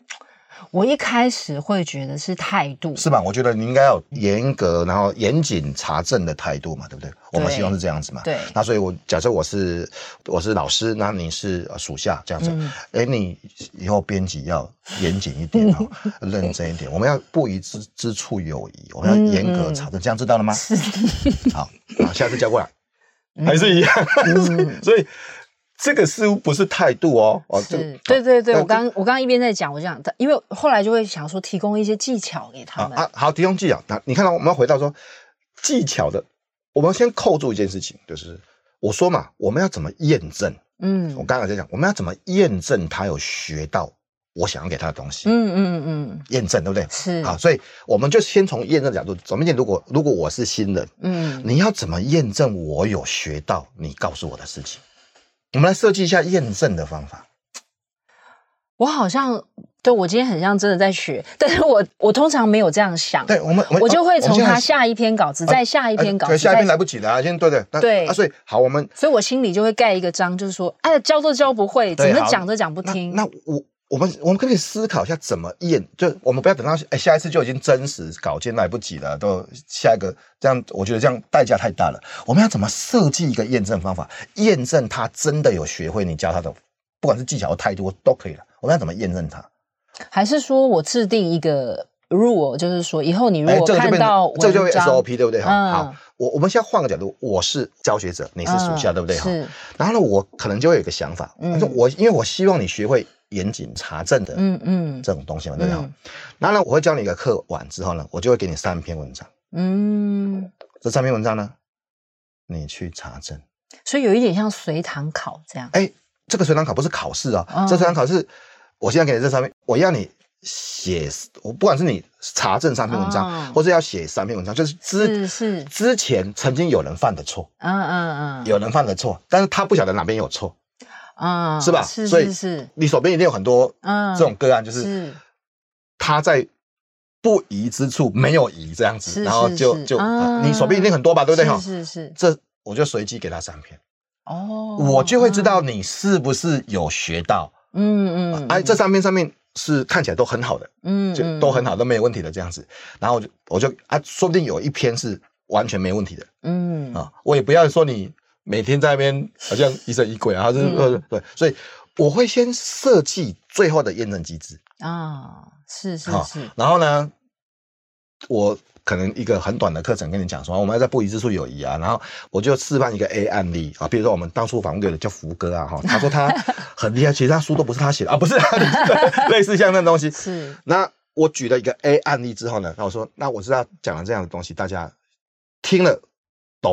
我一开始会觉得是态度，是吧？我觉得你应该要严格，然后严谨查证的态度嘛，对不对？对我们希望是这样子嘛。对。那所以我，我假设我是我是老师，那你是属下这样子。哎、嗯，你以后编辑要严谨一点啊，认真一点。我们要不疑之之处有疑，我们要严格查证，嗯、这样知道了吗？是。好，好，下次交过来，嗯、还是一样。嗯、所以。这个似乎不是态度哦，哦，是对对对，我刚我刚刚一边在讲，我就讲，因为后来就会想说提供一些技巧给他们啊，好，提供技巧。那你看到我们要回到说技巧的，我们先扣住一件事情，就是我说嘛，我们要怎么验证？嗯，我刚刚在讲，我们要怎么验证他有学到我想要给他的东西？嗯嗯嗯，验证对不对？是好，所以我们就先从验证的角度，怎么验？如果如果我是新人，嗯，你要怎么验证我有学到你告诉我的事情？我们来设计一下验证的方法。我好像对我今天很像真的在学，但是我我通常没有这样想。对我们，我，我就会从他下一篇稿子，再下一篇稿子，啊、下一篇来不及了啊！先对对对啊，所以好，我们所以我心里就会盖一个章，就是说，哎，教都教不会，怎么讲都讲不听。那，那我我们我们可以思考一下怎么验，就我们不要等到哎下一次就已经真实稿件来不及了，都下一个这样，我觉得这样代价太大了。我们要怎么设计一个验证方法，验证他真的有学会你教他的，不管是技巧和态度都可以了。我们要怎么验证他？还是说我制定一个 rule，就是说以后你如果看到这个就 SOP 对不对？嗯、好，我我们现在换个角度，我是教学者，你是属下，嗯、对不对？是。然后呢，我可能就会有一个想法，嗯，我因为我希望你学会严谨查证的，嗯嗯，这种东西嘛，对不对？嗯、然后呢，我会教你一个课完之后呢，我就会给你三篇文章，嗯，这三篇文章呢，你去查证。所以有一点像随堂考这样，哎。这个随堂考不是考试啊、这随堂考是，我现在给你这三篇，我要你写，我不管是你查证三篇文章，哦、或者要写三篇文章，就是之是是。之前曾经有人犯的错，嗯嗯嗯，有人犯的错，但是他不晓得哪边有错，啊、嗯，是吧？是是是，所以是你手边一定有很多这种个案，就是。他在不宜之处没有宜这样子，然后就就、嗯、你手边一定很多吧，对不对？是是是，这我就随机给他三篇。哦，我就会知道你是不是有学到，嗯嗯，哎，这三篇上面是看起来都很好的，嗯，就都很好，都没有问题的这样子，然后我就我就啊，说不定有一篇是完全没问题的，嗯。啊，我也不要说你每天在那边好像疑神疑鬼啊，就是呃对，所以我会先设计最后的验证机制啊，是是是，然后呢，我。可能一个很短的课程跟你讲说，我们要在不一之处有谊啊，然后我就示范一个 A 案例啊，比如说我们当初访问的叫福哥啊，哈，他说他很厉害，其实他书都不是他写的啊，不是，类似像那东西。是。那我举了一个 A 案例之后呢，那我说，那我知道讲了这样的东西，大家听了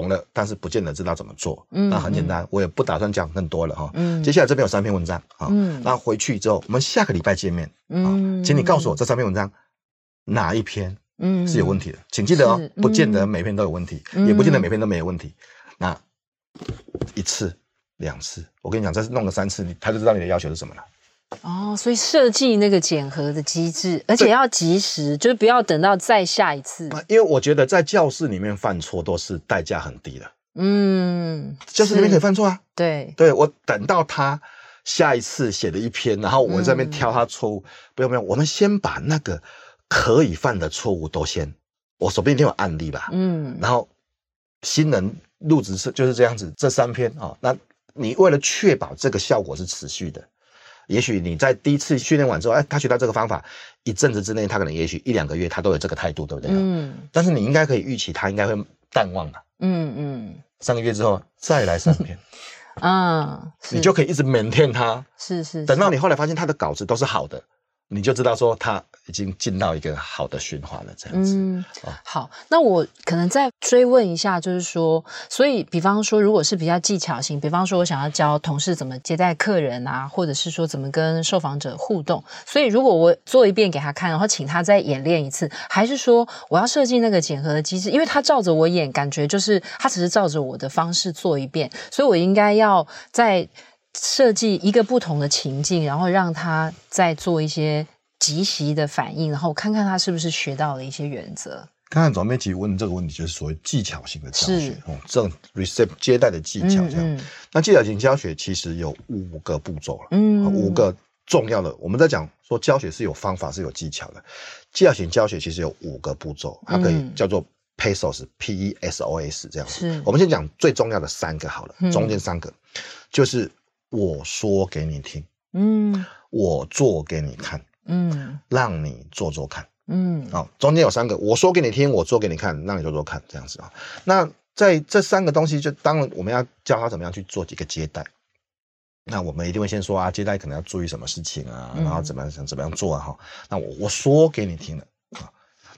懂了，但是不见得知道怎么做。嗯。那很简单，我也不打算讲更多了哈。嗯。接下来这边有三篇文章啊，嗯。那回去之后，我们下个礼拜见面。嗯。请你告诉我这三篇文章哪一篇？嗯，是有问题的，请记得哦，不见得每篇都有问题，也不见得每篇都没有问题。那一次、两次，我跟你讲，这是弄了三次，你他就知道你的要求是什么了。哦，所以设计那个检核的机制，而且要及时，就是不要等到再下一次。因为我觉得在教室里面犯错都是代价很低的。嗯，教室里面可以犯错啊。对，对我等到他下一次写了一篇，然后我在那边挑他错误，不用不用，我们先把那个。可以犯的错误都先，我手边一定有案例吧，嗯，然后新人入职是就是这样子，这三篇啊、哦，那你为了确保这个效果是持续的，也许你在第一次训练完之后，哎，他学到这个方法，一阵子之内，他可能也许一两个月，他都有这个态度，对不对？嗯，但是你应该可以预期，他应该会淡忘了，嗯嗯，三个月之后再来三篇，啊，你就可以一直 maintain 他，是是，等到你后来发现他的稿子都是好的。你就知道说他已经进到一个好的循环了，这样子。嗯，好，那我可能再追问一下，就是说，所以，比方说，如果是比较技巧性，比方说，我想要教同事怎么接待客人啊，或者是说怎么跟受访者互动，所以，如果我做一遍给他看，然后请他再演练一次，还是说我要设计那个检核的机制，因为他照着我演，感觉就是他只是照着我的方式做一遍，所以我应该要在。设计一个不同的情境，然后让他再做一些即时的反应，然后看看他是不是学到了一些原则。刚才总编辑问这个问题，就是所谓技巧型的教学，是哦，这种 receive 接待的技巧这样。嗯嗯、那技巧型教学其实有五个步骤了，嗯，五个重要的。我们在讲说教学是有方法，是有技巧的。技巧型教学其实有五个步骤，它可以叫做 PESOS，P E S O S 这样子。是我们先讲最重要的三个好了，中间三个、嗯、就是。我说给你听，嗯，我做给你看，嗯，让你做做看，嗯，好，中间有三个，我说给你听，我做给你看，让你做做看，这样子啊。那在这三个东西，就当然我们要教他怎么样去做几个接待。那我们一定会先说啊，接待可能要注意什么事情啊，然后怎么样想怎么样做啊哈。那我我说给你听了。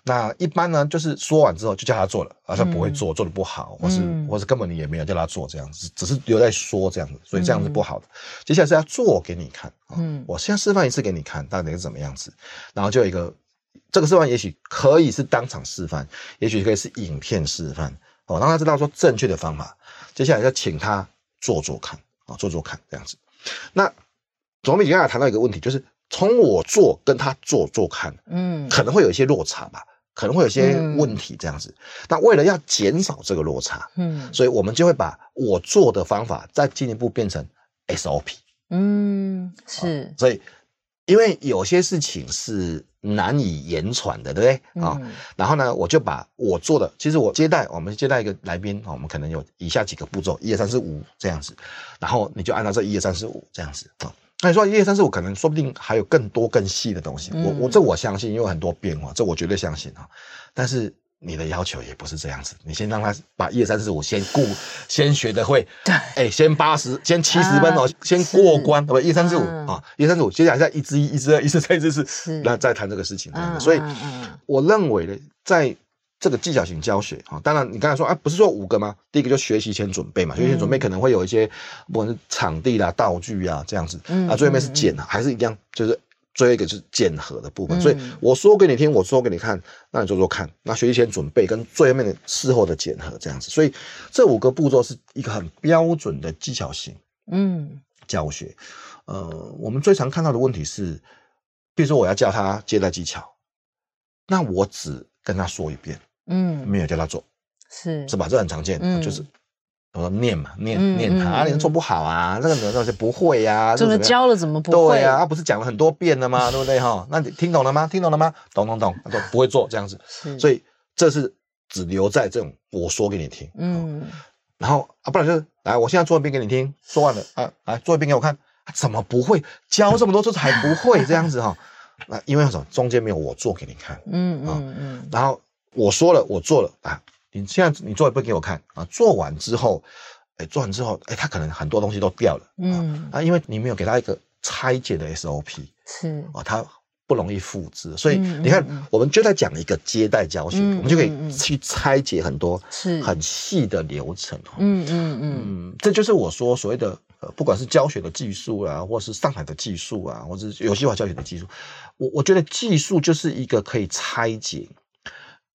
那一般呢，就是说完之后就叫他做了，而他不会做，做的不好，或是或是根本你也没有叫他做这样子，只是留在说这样子，所以这样是不好的。接下来是要做给你看，嗯，我先示范一次给你看，到底是怎么样子，然后就有一个这个示范，也许可以是当场示范，也许可以是影片示范，哦，让他知道说正确的方法。接下来要请他做做看，啊，做做看这样子。那总比刚才谈到一个问题，就是从我做跟他做做看，嗯，可能会有一些落差吧，可能会有些问题这样子。那、嗯、为了要减少这个落差，嗯，所以我们就会把我做的方法再进一步变成 SOP。嗯，是。所以，因为有些事情是难以言传的，对不对？啊、嗯，然后呢，我就把我做的，其实我接待我们接待一个来宾，我们可能有以下几个步骤：一二三四五这样子，然后你就按照这一二三四五这样子啊。那你说一二三四五，可能说不定还有更多更细的东西。我我这我相信，因为很多变化，这我绝对相信啊。但是你的要求也不是这样子，你先让他把一二三四五先顾，先学得会。对，哎，先八十，先七十分哦，先过关，不一二三四五啊，一二三四五，接下来再一之一，一之二，一之三，一之四，那再谈这个事情。所以我认为呢，在。这个技巧型教学啊，当然你刚才说啊，不是说五个吗？第一个就学习前准备嘛，学习前准备可能会有一些，不管是场地啦、道具啊这样子，嗯，啊，最后面是检，还是一样，就是最后一个是检核的部分。所以我说给你听，我说给你看，那你做做看。那学习前准备跟最后面的事后的检核这样子，所以这五个步骤是一个很标准的技巧型嗯教学。呃，我们最常看到的问题是，比如说我要教他接待技巧，那我只跟他说一遍。嗯，没有叫他做，是是吧？这很常见，嗯、就是我说念嘛，念、嗯、念他，啊、做不好啊，这个那些不会呀、啊，怎么教了怎么不会？对啊，他不是讲了很多遍了吗？对不对哈？那你听懂了吗？听懂了吗？懂懂懂，他说不会做这样子，是所以这是只留在这种我说给你听，嗯，然后啊，不然就是来，我现在做一遍给你听，说完了啊，来做一遍给我看，怎么不会？教这么多次还不会这样子哈？那因为什么？中间没有我做给你看，嗯嗯嗯，然后。我说了，我做了啊！你现在你做一遍给我看啊！做完之后，哎，做完之后，哎，他可能很多东西都掉了，嗯啊，因为你没有给他一个拆解的 SOP，是啊，他不容易复制，所以你看，我们就在讲一个接待教学，我们就可以去拆解很多是很细的流程，嗯嗯嗯，这就是我说所谓的呃，不管是教学的技术啊，或是上海的技术啊，或是游戏化教学的技术，我我觉得技术就是一个可以拆解。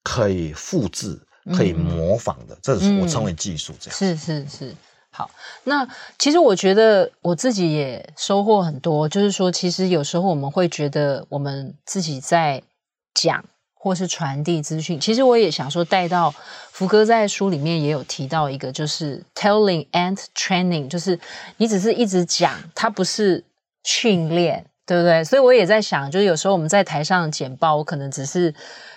可以复制、可以模仿的，嗯、这是我称为技术。这样、嗯、是是是。好，那其实我觉得我自己也收获很多。就是说，其实有时候我们会觉得我们自己在讲或是传递资讯。其实我也想说，带到福哥在书里面也有提到一个，就是 telling and training，就是你只是一直讲，它不是训练，对不对？所以我也在想，就是有时候我们在台上简报，我可能只是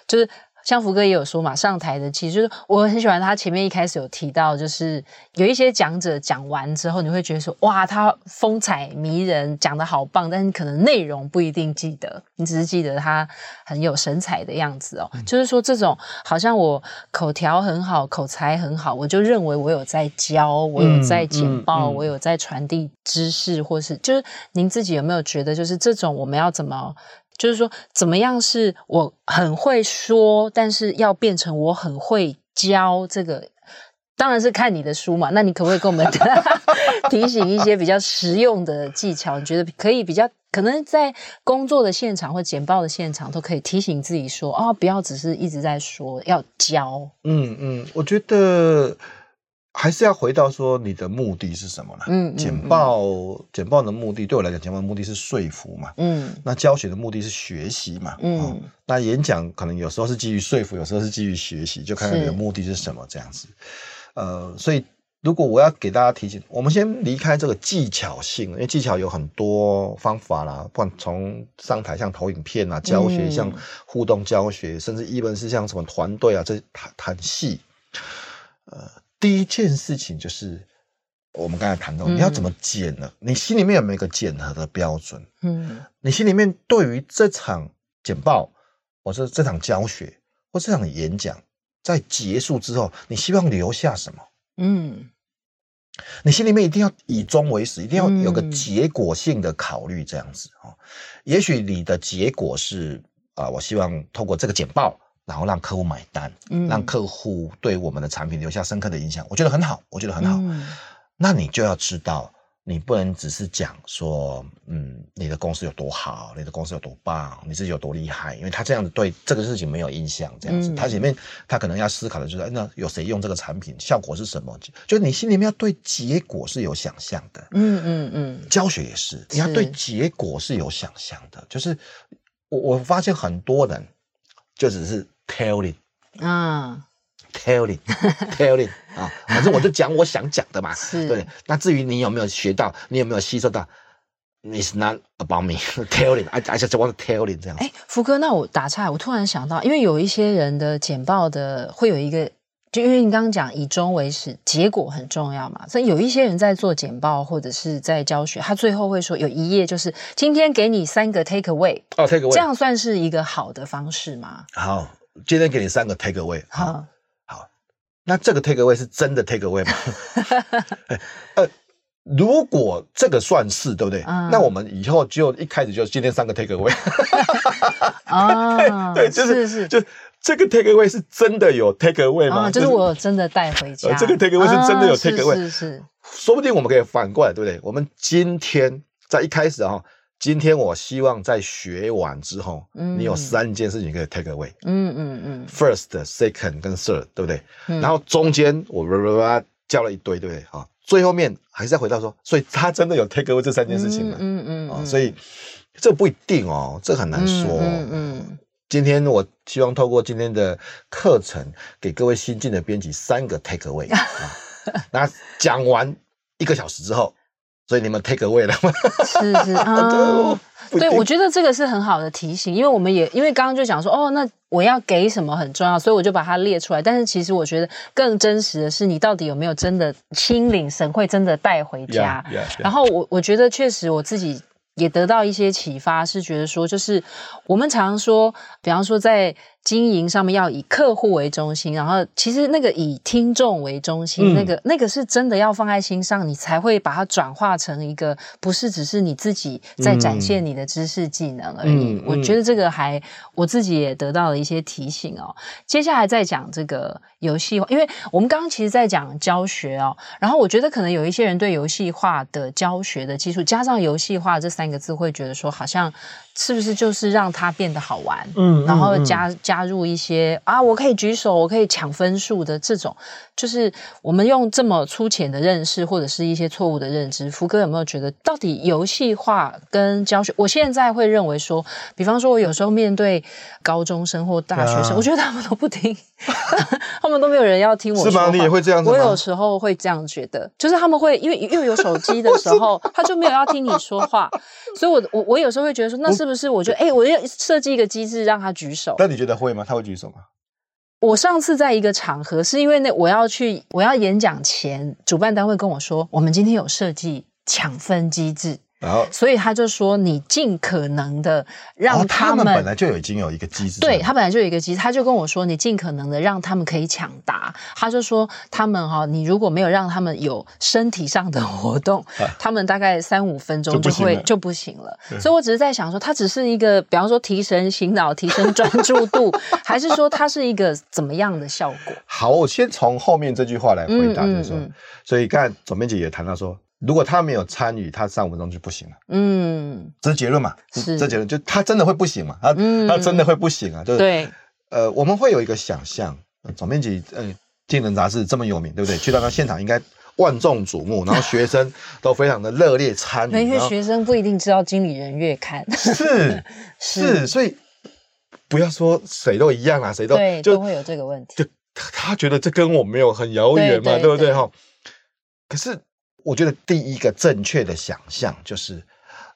就是。像福哥也有说嘛，上台的其实就是我很喜欢他前面一开始有提到，就是有一些讲者讲完之后，你会觉得说哇，他风采迷人，讲的好棒，但是可能内容不一定记得，你只是记得他很有神采的样子哦。嗯、就是说这种好像我口条很好，口才很好，我就认为我有在教，我有在简报，嗯嗯嗯、我有在传递知识，或是就是您自己有没有觉得，就是这种我们要怎么？就是说，怎么样是我很会说，但是要变成我很会教这个，当然是看你的书嘛。那你可不可以跟我们 提醒一些比较实用的技巧？你觉得可以比较可能在工作的现场或简报的现场都可以提醒自己说啊、哦，不要只是一直在说，要教。嗯嗯，我觉得。还是要回到说你的目的是什么呢？嗯，简报简报的目的对我来讲，简报的目的是说服嘛。嗯，那教学的目的是学习嘛。嗯，那演讲可能有时候是基于说服，有时候是基于学习，就看看你的目的是什么这样子。呃，所以如果我要给大家提醒，我们先离开这个技巧性，因为技巧有很多方法啦，不管从上台像投影片啊，教学像互动教学，甚至一般是像什么团队啊，这谈谈戏，呃。第一件事情就是我们刚才谈到，你要怎么检呢？嗯、你心里面有没有一个检核的标准？嗯，你心里面对于这场简报，或者这场教学，或这场演讲，在结束之后，你希望留下什么？嗯，你心里面一定要以终为始，一定要有个结果性的考虑，这样子啊。嗯、也许你的结果是啊、呃，我希望透过这个简报。然后让客户买单，嗯，让客户对我们的产品留下深刻的印象，我觉得很好，我觉得很好。嗯，那你就要知道你不能只是讲说，嗯，你的公司有多好，你的公司有多棒，你自己有多厉害，因为他这样子对这个事情没有印象，这样子，嗯、他前面他可能要思考的就是，那有谁用这个产品，效果是什么？就你心里面要对结果是有想象的，嗯嗯嗯，教学也是，你要对结果是有想象的，就是我我发现很多人就只是 telling 啊。Telling，telling 啊，反正我就讲我想讲的嘛。是，对。那至于你有没有学到，你有没有吸收到，It's not about me. Telling，I I just want to telling 这样。哎，福哥，那我打岔，我突然想到，因为有一些人的简报的会有一个，就因为你刚刚讲以终为始，结果很重要嘛。所以有一些人在做简报或者是在教学，他最后会说有一页就是今天给你三个 take away。哦，take away，这样算是一个好的方式吗？好，今天给你三个 take away。好。好那这个 take away 是真的 take away 吗？呃，如果这个算是对不对？嗯、那我们以后就一开始就今天三个 take away。哦，对，就是是，就这个 take away 是真的有 take away 吗？哦、就是我真的带回家。这个 take away 是真的有 take away，、哦、是，是是。说不定我们可以反过来，对不对？我们今天在一开始啊。今天我希望在学完之后，嗯、你有三件事情可以 take away。嗯嗯嗯。First, second 跟 third，对不对？嗯、然后中间我叭叭叭教了一堆，对不对？好，最后面还是要回到说，所以他真的有 take away 这三件事情吗？嗯嗯嗯。所以这不一定哦，这很难说。嗯，嗯，嗯。今天我希望透过今天的课程，给各位新进的编辑三个 take away 啊。那讲完一个小时之后。所以你们 take away 了吗？是是 啊，对，我觉得这个是很好的提醒，因为我们也因为刚刚就讲说，哦，那我要给什么很重要，所以我就把它列出来。但是其实我觉得更真实的是，你到底有没有真的心领神会，真的带回家？Yeah, yeah, yeah. 然后我我觉得确实我自己也得到一些启发，是觉得说，就是我们常说，比方说在。经营上面要以客户为中心，然后其实那个以听众为中心，嗯、那个那个是真的要放在心上，你才会把它转化成一个不是只是你自己在展现你的知识技能而已。我觉得这个还我自己也得到了一些提醒哦。接下来再讲这个游戏化，因为我们刚刚其实在讲教学哦，然后我觉得可能有一些人对游戏化的教学的技术加上游戏化这三个字，会觉得说好像。是不是就是让它变得好玩？嗯，然后加加入一些啊，我可以举手，我可以抢分数的这种，就是我们用这么粗浅的认识或者是一些错误的认知。福哥有没有觉得，到底游戏化跟教学？我现在会认为说，比方说，我有时候面对高中生或大学生，啊、我觉得他们都不听，他们都没有人要听我说。是吗？你也会这样？我有时候会这样觉得，就是他们会因为又有手机的时候，他就没有要听你说话，所以我我我有时候会觉得说，那是。是不是？我觉得，哎、欸，我要设计一个机制让他举手。那你觉得会吗？他会举手吗？我上次在一个场合，是因为那我要去，我要演讲前，主办单位跟我说，我们今天有设计抢分机制。然后，所以他就说，你尽可能的让他们，他们本来就已经有一个机制，对，他本来就有一个机制，他就跟我说，你尽可能的让他们可以抢答。他就说，他们哈，你如果没有让他们有身体上的活动，他们大概三五分钟就会就不行了。所以我只是在想说，他只是一个，比方说提神醒脑、提升专注度，还是说它是一个怎么样的效果？好，我先从后面这句话来回答，就是说，所以刚才总编辑也谈到说。如果他没有参与，他三五分钟就不行了。嗯，这是结论嘛？是这结论，就他真的会不行嘛？他、嗯、他真的会不行啊？就是对。呃，我们会有一个想象，总编辑，嗯、呃，技能杂志这么有名，对不对？去到那现场应该万众瞩目，然后学生都非常的热烈参与。因为学生不一定知道经理人月刊。是 是，是，所以不要说谁都一样啊，谁都对就都会有这个问题。就他觉得这跟我没有很遥远嘛，对不对？哈，可是。我觉得第一个正确的想象就是，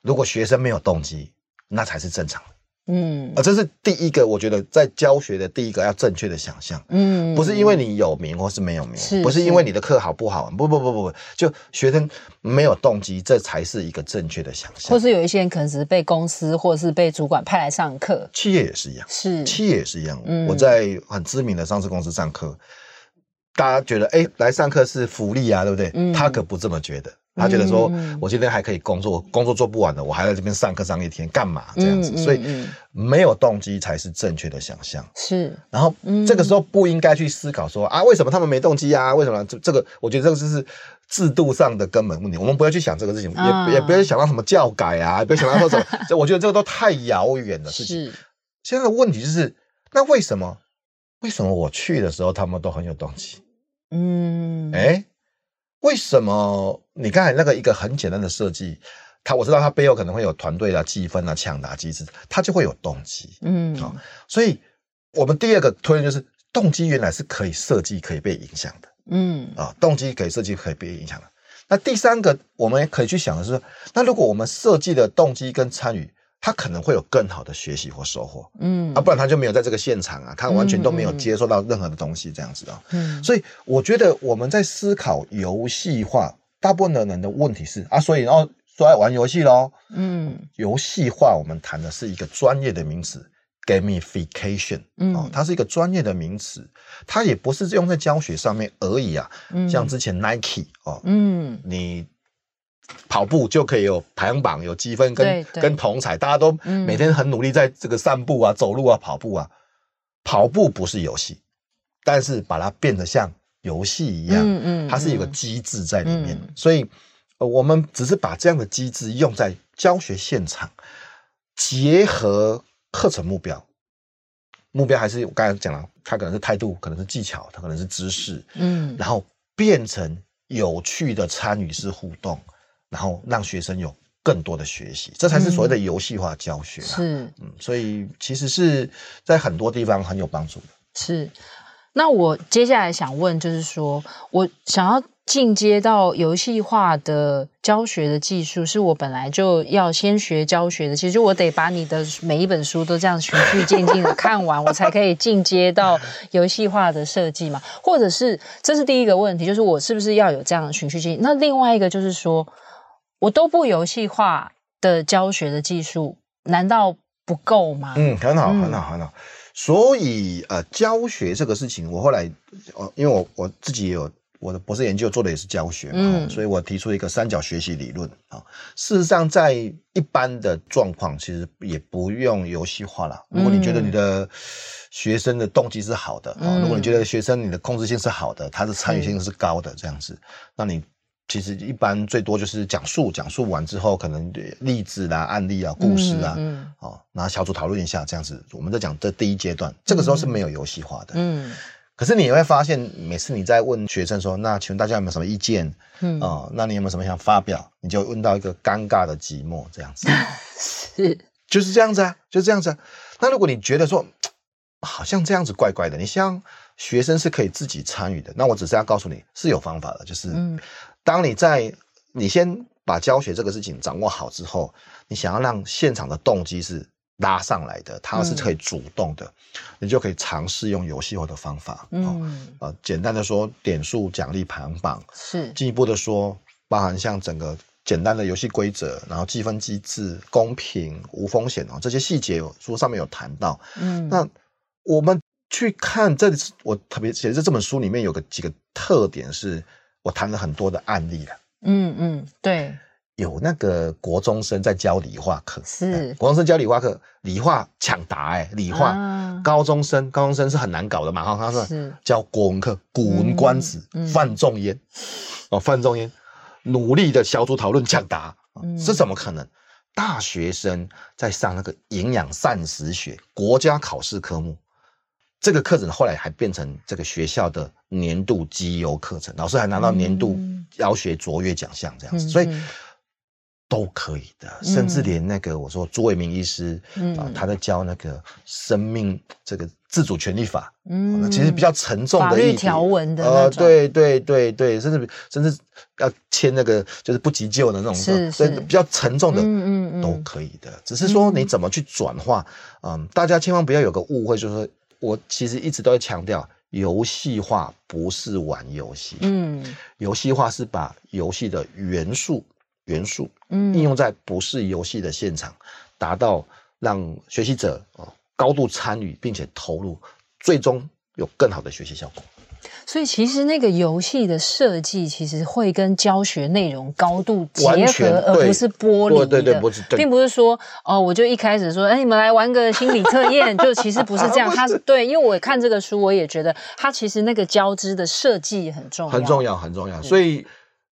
如果学生没有动机，那才是正常的。嗯，啊，这是第一个，我觉得在教学的第一个要正确的想象。嗯，不是因为你有名或是没有名，是不是因为你的课好不好？不不不不不，就学生没有动机，这才是一个正确的想象。或是有一些人可能只是被公司或是被主管派来上课，企业也是一样，是企业也是一样。嗯，我在很知名的上市公司上课。大家觉得，哎，来上课是福利啊，对不对？嗯、他可不这么觉得，他觉得说，嗯、我今天还可以工作，工作做不完的，我还在这边上课上一天，干嘛这样子？所以没有动机才是正确的想象。是，然后这个时候不应该去思考说啊，为什么他们没动机啊？为什么这这个？我觉得这个就是制度上的根本问题，我们不要去想这个事情，也也不要想到什么教改啊，不要想到说什么，这我觉得这个都太遥远的事情。现在的问题就是，那为什么为什么我去的时候他们都很有动机？嗯，哎，为什么你刚才那个一个很简单的设计，他我知道他背后可能会有团队的积分啊、抢答机制，他就会有动机。嗯，好，所以我们第二个推论就是动机原来是可以设计、可以被影响的。嗯啊，动机可以设计可以被影响的。那第三个，我们也可以去想的是，那如果我们设计的动机跟参与，他可能会有更好的学习或收获。嗯啊，不然他就没有在这个现场啊，他完全都没有接受到任何的东西，这样子啊。嗯，所以我觉得我们在思考游戏化，大部分的人的问题是啊，所以然后说爱玩游戏喽。嗯，游戏化我们谈的是一个专业的名词。Gamification，嗯，哦，它是一个专业的名词，它也不是用在教学上面而已啊。嗯，像之前 Nike 哦，嗯，你跑步就可以有排行榜、有积分跟跟同彩，大家都每天很努力在这个散步啊、走路啊、跑步啊。跑步不是游戏，但是把它变得像游戏一样，嗯嗯，它是有个机制在里面，所以我们只是把这样的机制用在教学现场，结合。课程目标，目标还是我刚才讲了，它可能是态度，可能是技巧，它可能是知识，嗯，然后变成有趣的参与式互动，然后让学生有更多的学习，这才是所谓的游戏化教学啊。是，嗯，所以其实是在很多地方很有帮助的。是，那我接下来想问，就是说我想要。进阶到游戏化的教学的技术，是我本来就要先学教学的。其实我得把你的每一本书都这样循序渐进的看完，我才可以进阶到游戏化的设计嘛。或者是这是第一个问题，就是我是不是要有这样的循序渐进？那另外一个就是说，我都不游戏化的教学的技术，难道不够吗？嗯，很好，很好，很好。所以呃，教学这个事情，我后来呃，因为我我自己也有。我的博士研究做的也是教学嘛，嗯，所以我提出一个三角学习理论啊。事实上，在一般的状况，其实也不用游戏化了。如果你觉得你的学生的动机是好的啊，如果你觉得学生你的控制性是好的，他的参与性是高的，这样子，那你其实一般最多就是讲述，讲述完之后，可能例子啦、案例啊、故事啊，嗯，好，然后小组讨论一下，这样子，我们在讲这第一阶段，这个时候是没有游戏化的，嗯。可是你也会发现，每次你在问学生说：“那请问大家有没有什么意见？”嗯，哦，那你有没有什么想发表？你就问到一个尴尬的寂寞，这样子，是，就是这样子啊，就是这样子啊。那如果你觉得说，好像这样子怪怪的，你像学生是可以自己参与的，那我只是要告诉你是有方法的，就是，当你在你先把教学这个事情掌握好之后，你想要让现场的动机是。拉上来的，它是可以主动的，嗯、你就可以尝试用游戏化的方法。嗯，呃、哦，简单的说，点数奖励排行榜是；进一步的说，包含像整个简单的游戏规则，然后计分机制、公平、无风险哦，这些细节书上面有谈到。嗯，那我们去看这里，我特别写在这本书里面有个几个特点，是我谈了很多的案例了。嗯嗯，对。有那个国中生在教理化课，是。国中生教理化课，理化抢答哎，理化、啊、高中生，高中生是很难搞的嘛，哈，他说教国文课，《古文观止》嗯，范仲淹，哦，范仲淹努力的小组讨论抢答，嗯，是怎么可能？大学生在上那个营养膳食学国家考试科目，这个课程后来还变成这个学校的年度绩优课程，老师还拿到年度教学卓越奖项这样子，嗯、所以。都可以的，甚至连那个我说朱伟明医师，嗯。啊，他在教那个生命这个自主权利法，嗯，那其实比较沉重的一条文的，呃，对对对对，甚至甚至要签那个就是不急救的那种，是是比较沉重的，嗯嗯都可以的，只是说你怎么去转化，嗯，大家千万不要有个误会，就是说我其实一直都在强调，游戏化不是玩游戏，嗯，游戏化是把游戏的元素。元素，嗯，应用在不是游戏的现场，达到让学习者哦高度参与并且投入，最终有更好的学习效果。所以，其实那个游戏的设计，其实会跟教学内容高度结合，而不是剥离的。对对对，不是，并不是说哦，我就一开始说，哎，你们来玩个心理测验，就其实不是这样。它是对，因为我看这个书，我也觉得它其实那个交织的设计很重要，很重要，很重要。所以。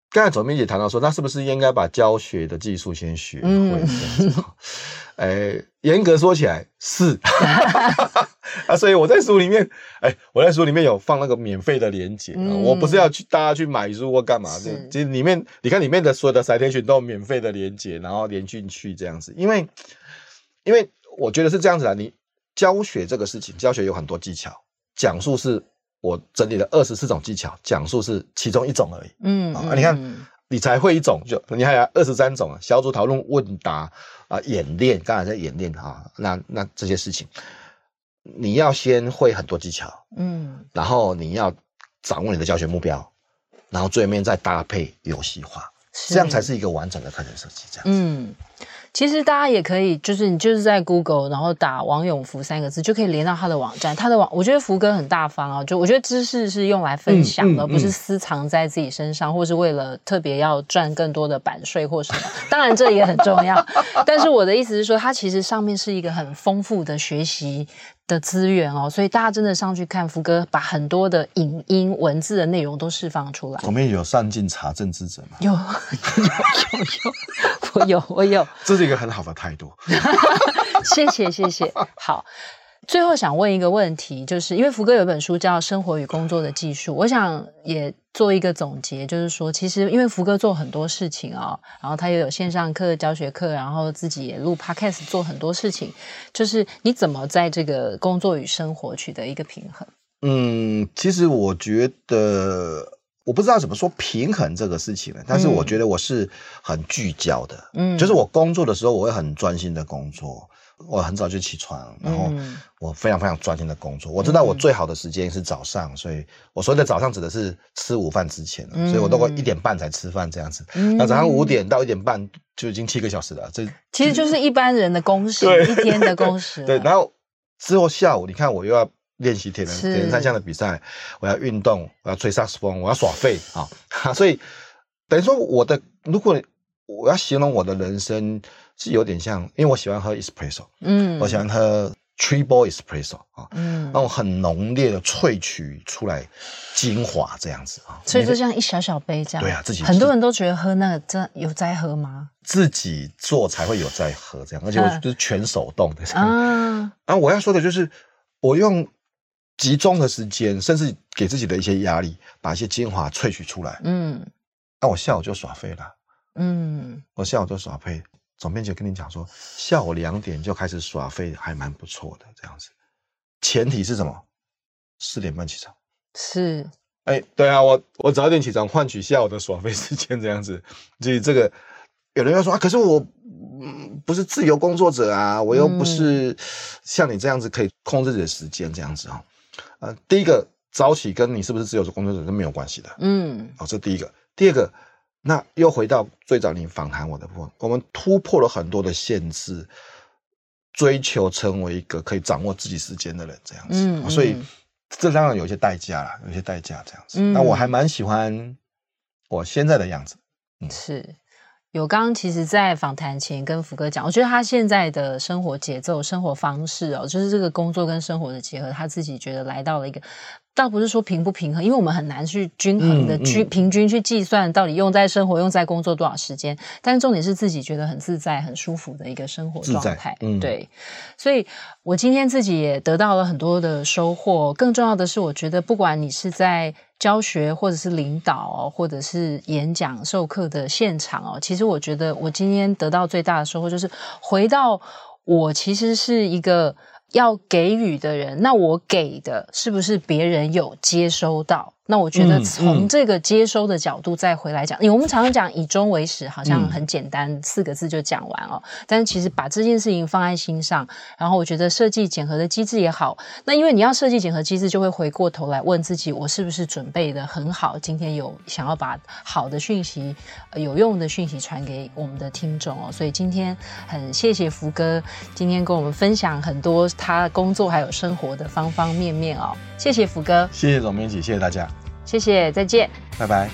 刚才总编辑谈到说，那是不是应该把教学的技术先学会？嗯，哎，严格说起来是 啊，所以我在书里面，哎，我在书里面有放那个免费的连结，嗯、我不是要去大家去买书或干嘛的，是其实里面你看里面的所有的 citation 都有免费的连接，然后连进去这样子，因为因为我觉得是这样子啊，你教学这个事情，教学有很多技巧，讲述是。我整理了二十四种技巧，讲述是其中一种而已。嗯啊，你看，你才会一种，就你还有二十三种啊，小组讨论、问答啊、演练，刚才在演练哈，那那这些事情，你要先会很多技巧，嗯，然后你要掌握你的教学目标，然后最后面再搭配游戏化，是这样才是一个完整的课程设计。这样，嗯。其实大家也可以，就是你就是在 Google，然后打王永福三个字，就可以连到他的网站。他的网，我觉得福哥很大方啊，就我觉得知识是用来分享的，嗯嗯嗯、不是私藏在自己身上，或是为了特别要赚更多的版税或什么。当然这也很重要，但是我的意思是说，它其实上面是一个很丰富的学习的资源哦，所以大家真的上去看福哥把很多的影音文字的内容都释放出来。我们有上进查证之者吗？有 有有有，我有我有。这是一个很好的态度。谢谢谢谢。好，最后想问一个问题，就是因为福哥有一本书叫《生活与工作的技术》，我想也。做一个总结，就是说，其实因为福哥做很多事情啊、哦，然后他又有线上课、教学课，然后自己也录 Podcast，做很多事情。就是你怎么在这个工作与生活取得一个平衡？嗯，其实我觉得我不知道怎么说平衡这个事情了，但是我觉得我是很聚焦的。嗯，就是我工作的时候，我会很专心的工作。我很早就起床，然后我非常非常专心的工作。嗯、我知道我最好的时间是早上，所以我所谓的早上指的是吃午饭之前，嗯、所以我都会一点半才吃饭这样子。嗯、那早上五点到一点半就已经七个小时了，这其实就是一般人的工时，一天的工时。对，然后之后下午，你看我又要练习铁人铁人三项的比赛，我要运动，我要吹萨克斯风，我要耍废啊，所以等于说我的，如果我要形容我的人生。是有点像，因为我喜欢喝 espresso，嗯，我喜欢喝 triple espresso 啊，嗯，那种很浓烈的萃取出来精华这样子啊，所以就像一小小杯这样，对啊，自己很多人都觉得喝那个真有在喝吗？自己做才会有在喝这样，而且我就是全手动的啊。啊，我要说的就是，我用集中的时间，甚至给自己的一些压力，把一些精华萃取出来，嗯，那我下午就耍废了，嗯，我下午就耍废。总编辑跟你讲说，下午两点就开始耍废，还蛮不错的这样子。前提是什么？四点半起床。是。哎、欸，对啊，我我早点起床，换取下午的耍废时间这样子。所以这个有人要说啊，可是我嗯不是自由工作者啊，我又不是像你这样子可以控制自己的时间这样子啊。呃，第一个早起跟你是不是自由工作者是没有关系的。嗯。哦，这第一个。第二个。那又回到最早你访谈我的部分，我们突破了很多的限制，追求成为一个可以掌握自己时间的人，这样子。嗯嗯、所以这当然有些代价啦，有些代价这样子。那、嗯、我还蛮喜欢我现在的样子。嗯、是。有刚刚其实，在访谈前跟福哥讲，我觉得他现在的生活节奏、生活方式哦，就是这个工作跟生活的结合，他自己觉得来到了一个，倒不是说平不平衡，因为我们很难去均衡的均平均去计算到底用在生活、用在工作多少时间，但是重点是自己觉得很自在、很舒服的一个生活状态。嗯，对，所以我今天自己也得到了很多的收获。更重要的是，我觉得不管你是在教学，或者是领导，或者是演讲、授课的现场哦，其实我觉得我今天得到最大的收获就是回到我其实是一个要给予的人，那我给的是不是别人有接收到？那我觉得从这个接收的角度再回来讲，因为、嗯嗯、我们常常讲以终为始，好像很简单，嗯、四个字就讲完哦。但是其实把这件事情放在心上，然后我觉得设计检核的机制也好，那因为你要设计检核机制，就会回过头来问自己，我是不是准备的很好？今天有想要把好的讯息、有用的讯息传给我们的听众哦。所以今天很谢谢福哥今天跟我们分享很多他工作还有生活的方方面面哦。谢谢福哥，谢谢总编辑，谢谢大家。谢谢，再见，拜拜。